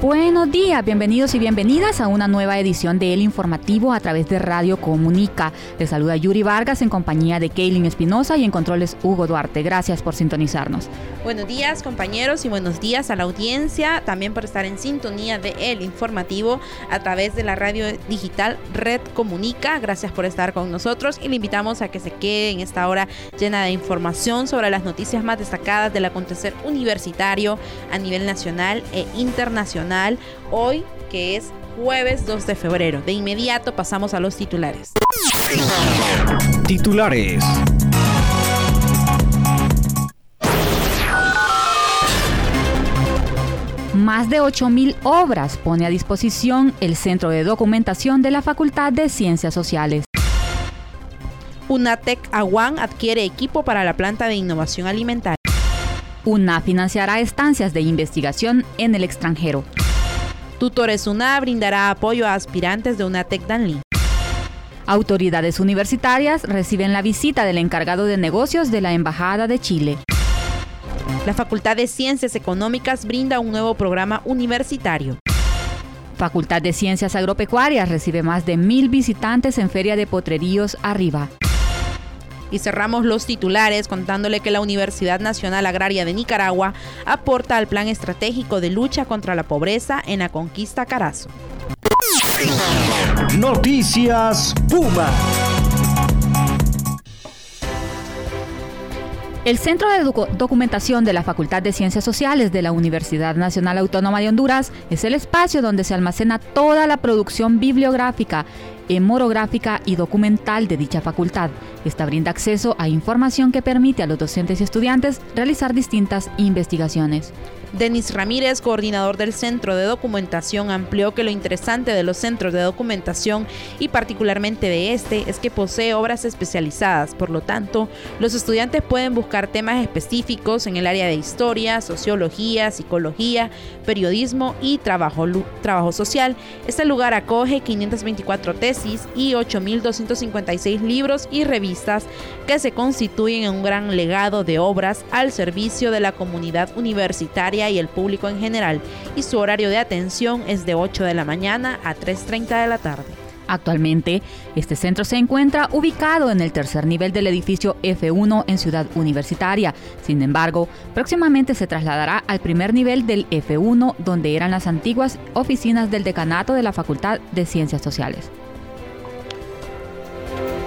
Buenos días, bienvenidos y bienvenidas a una nueva edición de El Informativo a través de Radio Comunica. Les saluda Yuri Vargas en compañía de Kaylin Espinosa y en controles Hugo Duarte. Gracias por sintonizarnos. Buenos días compañeros y buenos días a la audiencia, también por estar en sintonía de El Informativo a través de la radio digital Red Comunica. Gracias por estar con nosotros y le invitamos a que se quede en esta hora llena de información sobre las noticias más destacadas del acontecer universitario a nivel nacional e internacional hoy que es jueves 2 de febrero. De inmediato pasamos a los titulares. Titulares. Más de 8.000 obras pone a disposición el Centro de Documentación de la Facultad de Ciencias Sociales. UNATEC Aguán adquiere equipo para la planta de innovación alimentaria. UNA financiará estancias de investigación en el extranjero. Tutores UNA brindará apoyo a aspirantes de UNATEC Danlí. Autoridades universitarias reciben la visita del encargado de negocios de la Embajada de Chile. La Facultad de Ciencias Económicas brinda un nuevo programa universitario. Facultad de Ciencias Agropecuarias recibe más de mil visitantes en Feria de Potreríos Arriba. Y cerramos los titulares contándole que la Universidad Nacional Agraria de Nicaragua aporta al plan estratégico de lucha contra la pobreza en la conquista Carazo. Noticias Puma. El Centro de Documentación de la Facultad de Ciencias Sociales de la Universidad Nacional Autónoma de Honduras es el espacio donde se almacena toda la producción bibliográfica, hemorográfica y documental de dicha facultad. Esta brinda acceso a información que permite a los docentes y estudiantes realizar distintas investigaciones. Denis Ramírez, coordinador del Centro de Documentación, amplió que lo interesante de los centros de documentación y particularmente de este es que posee obras especializadas, por lo tanto, los estudiantes pueden buscar temas específicos en el área de historia, sociología, psicología, periodismo y trabajo, trabajo social. Este lugar acoge 524 tesis y 8.256 libros y revistas que se constituyen en un gran legado de obras al servicio de la comunidad universitaria y el público en general, y su horario de atención es de 8 de la mañana a 3.30 de la tarde. Actualmente, este centro se encuentra ubicado en el tercer nivel del edificio F1 en Ciudad Universitaria. Sin embargo, próximamente se trasladará al primer nivel del F1, donde eran las antiguas oficinas del decanato de la Facultad de Ciencias Sociales.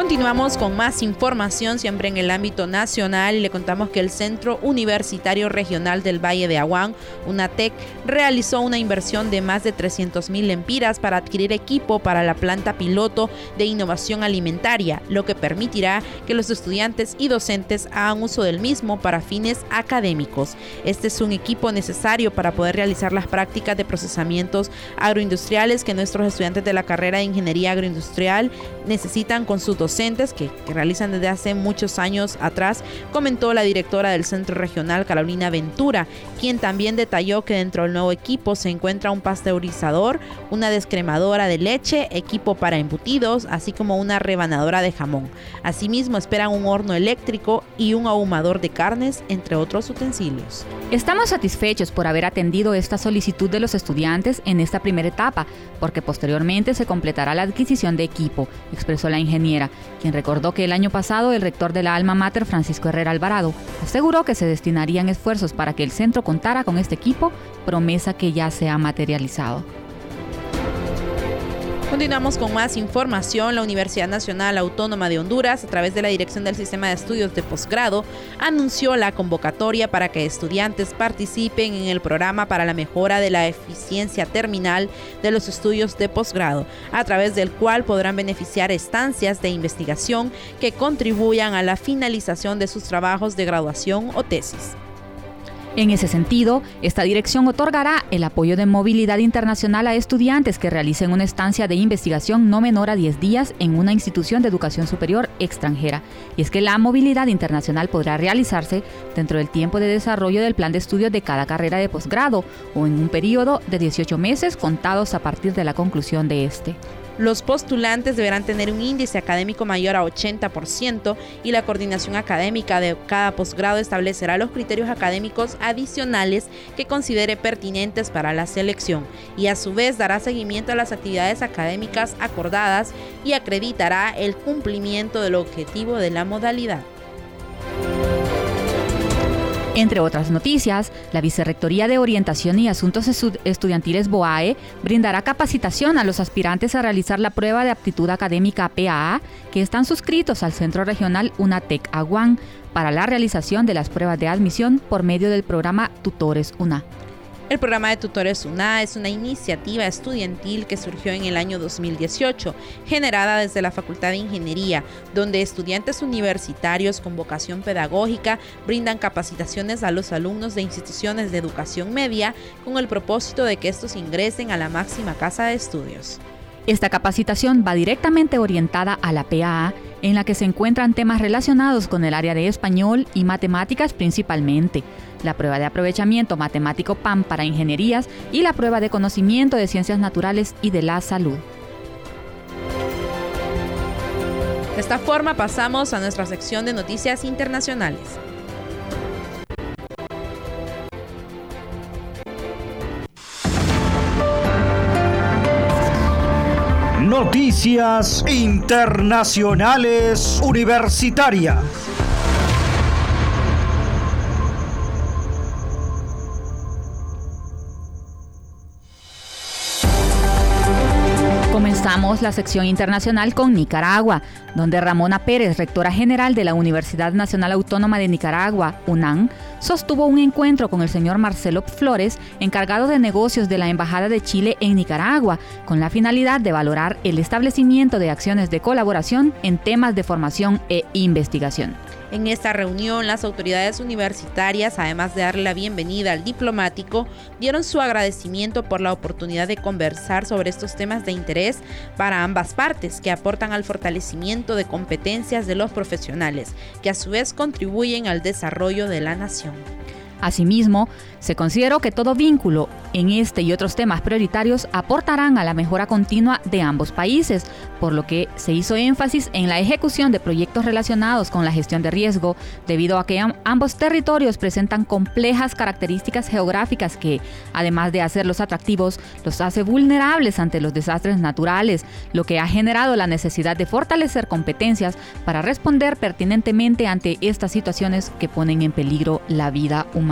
Continuamos con más información siempre en el ámbito nacional y le contamos que el Centro Universitario Regional del Valle de Aguán, UNATEC, realizó una inversión de más de 300 mil lempiras para adquirir equipo para la planta piloto de innovación alimentaria, lo que permitirá que los estudiantes y docentes hagan uso del mismo para fines académicos. Este es un equipo necesario para poder realizar las prácticas de procesamientos agroindustriales que nuestros estudiantes de la carrera de Ingeniería Agroindustrial necesitan con sus docentes que, realizan desde hace muchos años atrás, comentó la directora del Centro Regional Carolina Ventura, quien también detalló que dentro del nuevo equipo se encuentra un pasteurizador, una descremadora de leche, equipo para embutidos, así como una rebanadora de jamón. Asimismo esperan un horno eléctrico y un ahumador de carnes, entre otros utensilios. Estamos satisfechos por haber atendido esta solicitud de los estudiantes en esta primera etapa, porque posteriormente se completará la adquisición de equipo, expresó la ingeniera quien recordó que el año pasado el rector de la Alma Mater, Francisco Herrera Alvarado, aseguró que se destinarían esfuerzos para que el centro contara con este equipo, promesa que ya se ha materializado. Continuamos con más información. La Universidad Nacional Autónoma de Honduras, a través de la Dirección del Sistema de Estudios de Posgrado, anunció la convocatoria para que estudiantes participen en el programa para la mejora de la eficiencia terminal de los estudios de posgrado, a través del cual podrán beneficiar estancias de investigación que contribuyan a la finalización de sus trabajos de graduación o tesis. En ese sentido, esta dirección otorgará el apoyo de movilidad internacional a estudiantes que realicen una estancia de investigación no menor a 10 días en una institución de educación superior extranjera. Y es que la movilidad internacional podrá realizarse dentro del tiempo de desarrollo del plan de estudios de cada carrera de posgrado o en un periodo de 18 meses contados a partir de la conclusión de este. Los postulantes deberán tener un índice académico mayor a 80% y la coordinación académica de cada posgrado establecerá los criterios académicos adicionales que considere pertinentes para la selección y a su vez dará seguimiento a las actividades académicas acordadas y acreditará el cumplimiento del objetivo de la modalidad. Entre otras noticias, la Vicerrectoría de Orientación y Asuntos Estudiantiles BOAE brindará capacitación a los aspirantes a realizar la prueba de aptitud académica PAA que están suscritos al Centro Regional UNATEC Aguán para la realización de las pruebas de admisión por medio del programa Tutores UNA. El programa de tutores UNA es una iniciativa estudiantil que surgió en el año 2018, generada desde la Facultad de Ingeniería, donde estudiantes universitarios con vocación pedagógica brindan capacitaciones a los alumnos de instituciones de educación media con el propósito de que estos ingresen a la máxima casa de estudios. Esta capacitación va directamente orientada a la PAA, en la que se encuentran temas relacionados con el área de español y matemáticas principalmente la prueba de aprovechamiento matemático PAM para ingenierías y la prueba de conocimiento de ciencias naturales y de la salud. De esta forma pasamos a nuestra sección de noticias internacionales. Noticias Internacionales Universitarias. Comenzamos la sección internacional con Nicaragua, donde Ramona Pérez, rectora general de la Universidad Nacional Autónoma de Nicaragua, UNAM, sostuvo un encuentro con el señor Marcelo Flores, encargado de negocios de la Embajada de Chile en Nicaragua, con la finalidad de valorar el establecimiento de acciones de colaboración en temas de formación e investigación. En esta reunión, las autoridades universitarias, además de darle la bienvenida al diplomático, dieron su agradecimiento por la oportunidad de conversar sobre estos temas de interés para ambas partes que aportan al fortalecimiento de competencias de los profesionales, que a su vez contribuyen al desarrollo de la nación. Richtung. Asimismo, se consideró que todo vínculo en este y otros temas prioritarios aportarán a la mejora continua de ambos países, por lo que se hizo énfasis en la ejecución de proyectos relacionados con la gestión de riesgo, debido a que ambos territorios presentan complejas características geográficas que, además de hacerlos atractivos, los hace vulnerables ante los desastres naturales, lo que ha generado la necesidad de fortalecer competencias para responder pertinentemente ante estas situaciones que ponen en peligro la vida humana.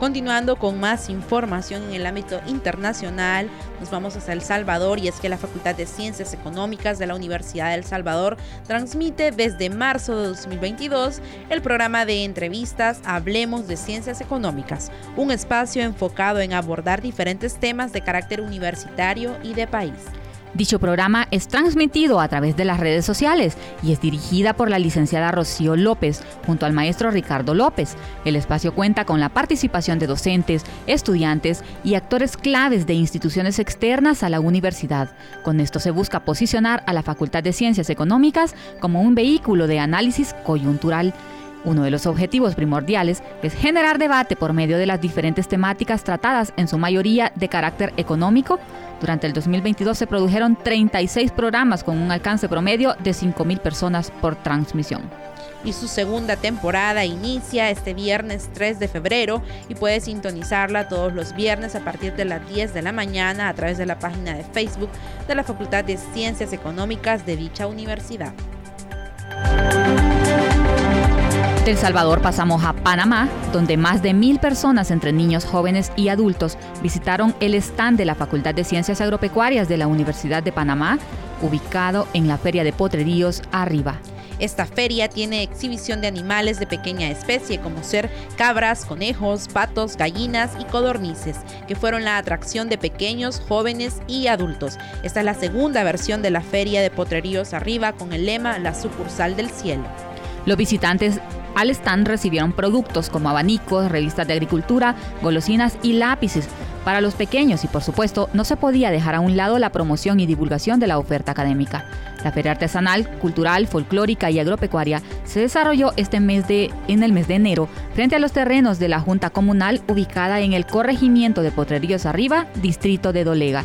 Continuando con más información en el ámbito internacional, nos vamos hacia El Salvador y es que la Facultad de Ciencias Económicas de la Universidad de El Salvador transmite desde marzo de 2022 el programa de entrevistas Hablemos de Ciencias Económicas, un espacio enfocado en abordar diferentes temas de carácter universitario y de país. Dicho programa es transmitido a través de las redes sociales y es dirigida por la licenciada Rocío López junto al maestro Ricardo López. El espacio cuenta con la participación de docentes, estudiantes y actores claves de instituciones externas a la universidad. Con esto se busca posicionar a la Facultad de Ciencias Económicas como un vehículo de análisis coyuntural uno de los objetivos primordiales es generar debate por medio de las diferentes temáticas tratadas en su mayoría de carácter económico. Durante el 2022 se produjeron 36 programas con un alcance promedio de 5.000 personas por transmisión. Y su segunda temporada inicia este viernes 3 de febrero y puede sintonizarla todos los viernes a partir de las 10 de la mañana a través de la página de Facebook de la Facultad de Ciencias Económicas de dicha universidad. De El Salvador pasamos a Panamá, donde más de mil personas entre niños, jóvenes y adultos visitaron el stand de la Facultad de Ciencias Agropecuarias de la Universidad de Panamá, ubicado en la Feria de Potreríos Arriba. Esta feria tiene exhibición de animales de pequeña especie como ser cabras, conejos, patos, gallinas y codornices, que fueron la atracción de pequeños, jóvenes y adultos. Esta es la segunda versión de la Feria de Potreríos Arriba con el lema La sucursal del cielo. Los visitantes al stand recibieron productos como abanicos, revistas de agricultura, golosinas y lápices para los pequeños y por supuesto no se podía dejar a un lado la promoción y divulgación de la oferta académica. La feria artesanal, cultural, folclórica y agropecuaria se desarrolló este mes de, en el mes de enero frente a los terrenos de la Junta Comunal ubicada en el corregimiento de Potreríos Arriba, distrito de Dolega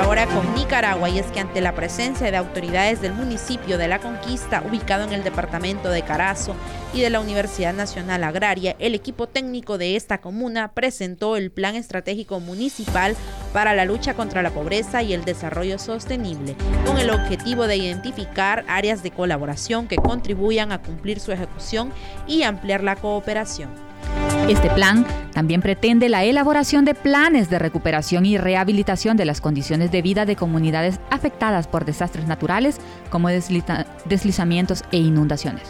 ahora con Nicaragua y es que ante la presencia de autoridades del municipio de La Conquista, ubicado en el departamento de Carazo, y de la Universidad Nacional Agraria, el equipo técnico de esta comuna presentó el Plan Estratégico Municipal para la lucha contra la pobreza y el desarrollo sostenible, con el objetivo de identificar áreas de colaboración que contribuyan a cumplir su ejecución y ampliar la cooperación. Este plan también pretende la elaboración de planes de recuperación y rehabilitación de las condiciones de vida de comunidades afectadas por desastres naturales como deslizamientos e inundaciones.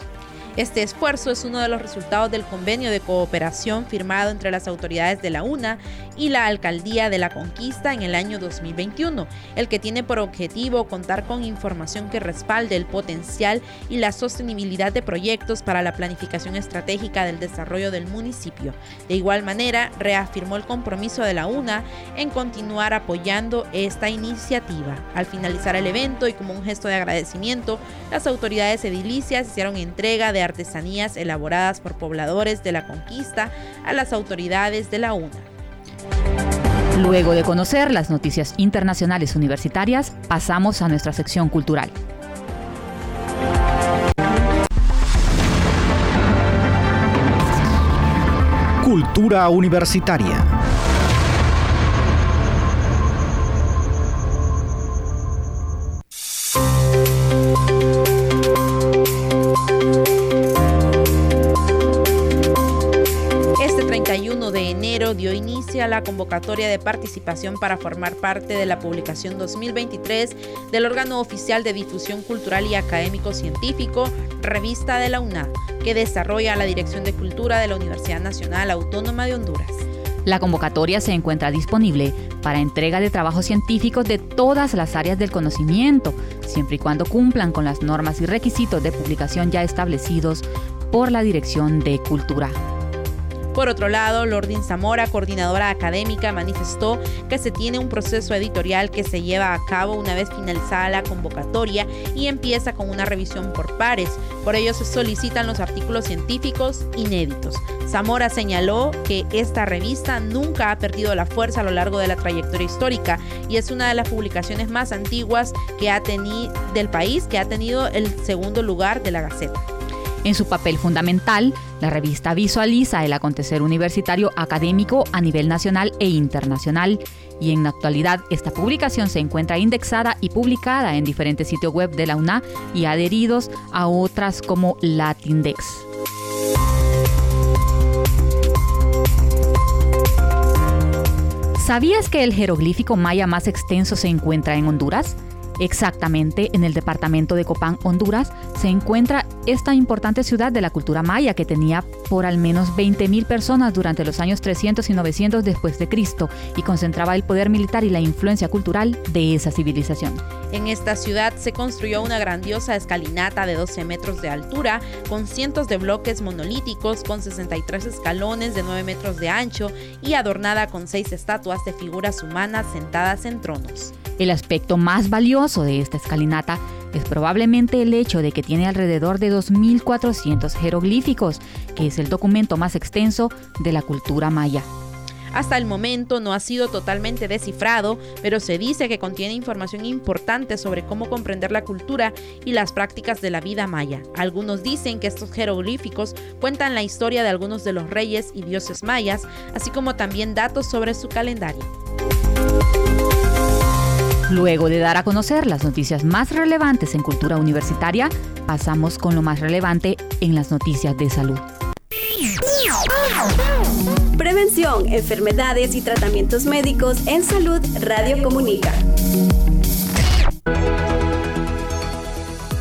Este esfuerzo es uno de los resultados del convenio de cooperación firmado entre las autoridades de la UNA y la Alcaldía de la Conquista en el año 2021, el que tiene por objetivo contar con información que respalde el potencial y la sostenibilidad de proyectos para la planificación estratégica del desarrollo del municipio. De igual manera, reafirmó el compromiso de la UNA en continuar apoyando esta iniciativa. Al finalizar el evento y como un gesto de agradecimiento, las autoridades edilicias hicieron entrega de artesanías elaboradas por pobladores de la conquista a las autoridades de la UNA. Luego de conocer las noticias internacionales universitarias, pasamos a nuestra sección cultural. Cultura universitaria. Convocatoria de participación para formar parte de la publicación 2023 del órgano oficial de difusión cultural y académico científico, Revista de la UNA, que desarrolla la Dirección de Cultura de la Universidad Nacional Autónoma de Honduras. La convocatoria se encuentra disponible para entrega de trabajos científicos de todas las áreas del conocimiento, siempre y cuando cumplan con las normas y requisitos de publicación ya establecidos por la Dirección de Cultura. Por otro lado, Lordin Zamora, coordinadora académica, manifestó que se tiene un proceso editorial que se lleva a cabo una vez finalizada la convocatoria y empieza con una revisión por pares. Por ello se solicitan los artículos científicos inéditos. Zamora señaló que esta revista nunca ha perdido la fuerza a lo largo de la trayectoria histórica y es una de las publicaciones más antiguas que ha del país que ha tenido el segundo lugar de la Gaceta. En su papel fundamental, la revista visualiza el acontecer universitario académico a nivel nacional e internacional y en la actualidad esta publicación se encuentra indexada y publicada en diferentes sitios web de la UNA y adheridos a otras como Latindex. ¿Sabías que el jeroglífico maya más extenso se encuentra en Honduras? Exactamente en el departamento de Copán, Honduras, se encuentra esta importante ciudad de la cultura maya que tenía por al menos 20.000 personas durante los años 300 y 900 después de Cristo y concentraba el poder militar y la influencia cultural de esa civilización. En esta ciudad se construyó una grandiosa escalinata de 12 metros de altura con cientos de bloques monolíticos con 63 escalones de 9 metros de ancho y adornada con seis estatuas de figuras humanas sentadas en tronos. El aspecto más valioso de esta escalinata es probablemente el hecho de que tiene alrededor de 2.400 jeroglíficos, que es el documento más extenso de la cultura maya. Hasta el momento no ha sido totalmente descifrado, pero se dice que contiene información importante sobre cómo comprender la cultura y las prácticas de la vida maya. Algunos dicen que estos jeroglíficos cuentan la historia de algunos de los reyes y dioses mayas, así como también datos sobre su calendario. Luego de dar a conocer las noticias más relevantes en cultura universitaria, pasamos con lo más relevante en las noticias de salud. Prevención, enfermedades y tratamientos médicos en salud Radio Comunica.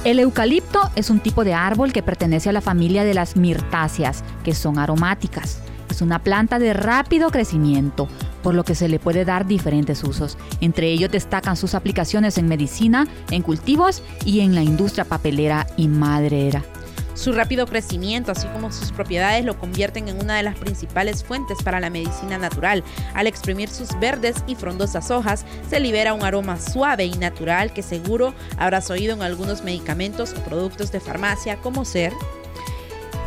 El eucalipto es un tipo de árbol que pertenece a la familia de las mirtáceas, que son aromáticas. Es una planta de rápido crecimiento, por lo que se le puede dar diferentes usos. Entre ellos destacan sus aplicaciones en medicina, en cultivos y en la industria papelera y maderera. Su rápido crecimiento, así como sus propiedades, lo convierten en una de las principales fuentes para la medicina natural. Al exprimir sus verdes y frondosas hojas, se libera un aroma suave y natural que seguro habrás oído en algunos medicamentos o productos de farmacia, como ser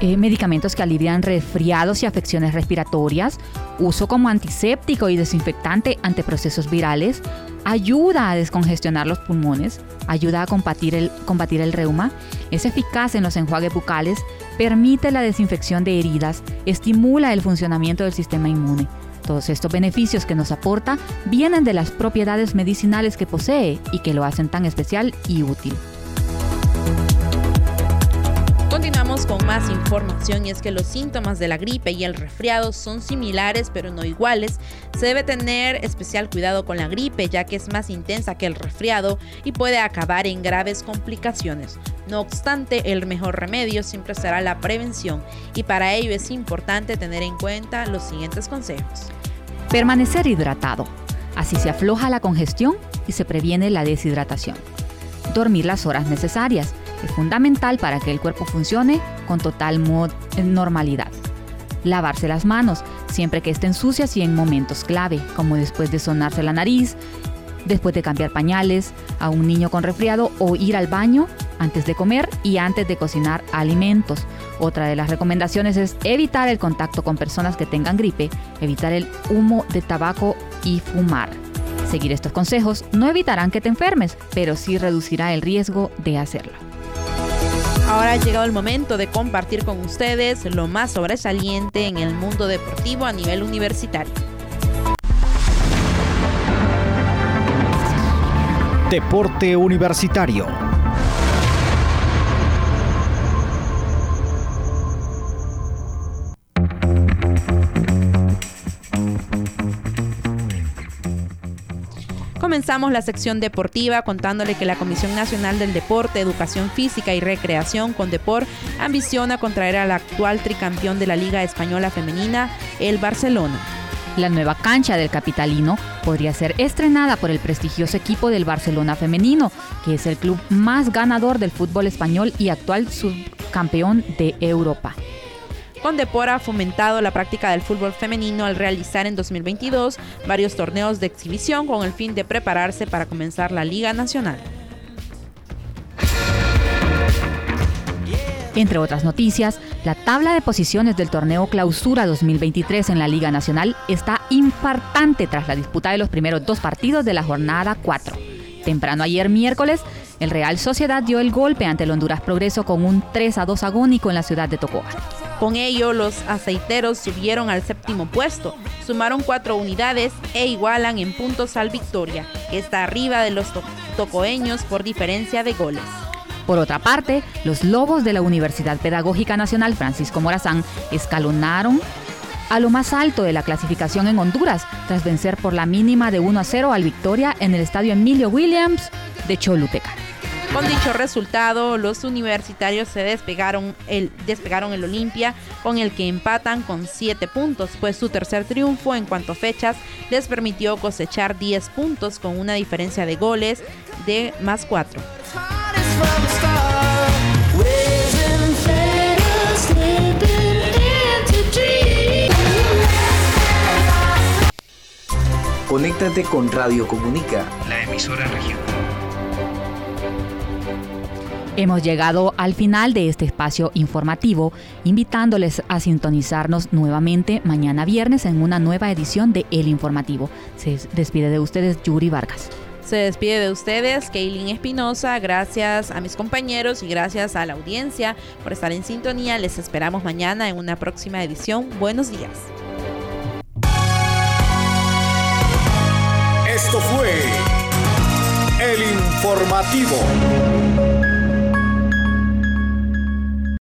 eh, medicamentos que alivian resfriados y afecciones respiratorias, uso como antiséptico y desinfectante ante procesos virales, ayuda a descongestionar los pulmones, ayuda a combatir el, combatir el reuma, es eficaz en los enjuagues bucales, permite la desinfección de heridas, estimula el funcionamiento del sistema inmune. Todos estos beneficios que nos aporta vienen de las propiedades medicinales que posee y que lo hacen tan especial y útil. Con más información y es que los síntomas de la gripe y el resfriado son similares pero no iguales. Se debe tener especial cuidado con la gripe ya que es más intensa que el resfriado y puede acabar en graves complicaciones. No obstante, el mejor remedio siempre será la prevención y para ello es importante tener en cuenta los siguientes consejos. Permanecer hidratado. Así se afloja la congestión y se previene la deshidratación. Dormir las horas necesarias es fundamental para que el cuerpo funcione con total normalidad. Lavarse las manos siempre que estén sucias y en momentos clave, como después de sonarse la nariz, después de cambiar pañales a un niño con resfriado o ir al baño antes de comer y antes de cocinar alimentos. Otra de las recomendaciones es evitar el contacto con personas que tengan gripe, evitar el humo de tabaco y fumar. Seguir estos consejos no evitarán que te enfermes, pero sí reducirá el riesgo de hacerlo. Ahora ha llegado el momento de compartir con ustedes lo más sobresaliente en el mundo deportivo a nivel universitario. Deporte Universitario. Comenzamos la sección deportiva contándole que la Comisión Nacional del Deporte, Educación Física y Recreación con Deport ambiciona contraer al actual tricampeón de la Liga Española Femenina, el Barcelona. La nueva cancha del capitalino podría ser estrenada por el prestigioso equipo del Barcelona femenino, que es el club más ganador del fútbol español y actual subcampeón de Europa. Condepor ha fomentado la práctica del fútbol femenino al realizar en 2022 varios torneos de exhibición con el fin de prepararse para comenzar la Liga Nacional. Entre otras noticias, la tabla de posiciones del torneo Clausura 2023 en la Liga Nacional está infartante tras la disputa de los primeros dos partidos de la jornada 4. Temprano ayer miércoles, el Real Sociedad dio el golpe ante el Honduras Progreso con un 3 a 2 agónico en la ciudad de Tocoa. Con ello, los aceiteros subieron al séptimo puesto, sumaron cuatro unidades e igualan en puntos al Victoria, que está arriba de los tocoeños por diferencia de goles. Por otra parte, los Lobos de la Universidad Pedagógica Nacional Francisco Morazán escalonaron a lo más alto de la clasificación en Honduras, tras vencer por la mínima de 1 a 0 al Victoria en el estadio Emilio Williams de Choluteca. Con dicho resultado, los universitarios se despegaron el, despegaron el Olimpia, con el que empatan con 7 puntos, pues su tercer triunfo en cuanto a fechas les permitió cosechar 10 puntos con una diferencia de goles de más 4. Conéctate con Radio Comunica, la emisora regional. Hemos llegado al final de este espacio informativo, invitándoles a sintonizarnos nuevamente mañana viernes en una nueva edición de El Informativo. Se despide de ustedes Yuri Vargas. Se despide de ustedes Kaylin Espinosa, gracias a mis compañeros y gracias a la audiencia por estar en sintonía. Les esperamos mañana en una próxima edición. Buenos días. Esto fue Informativo.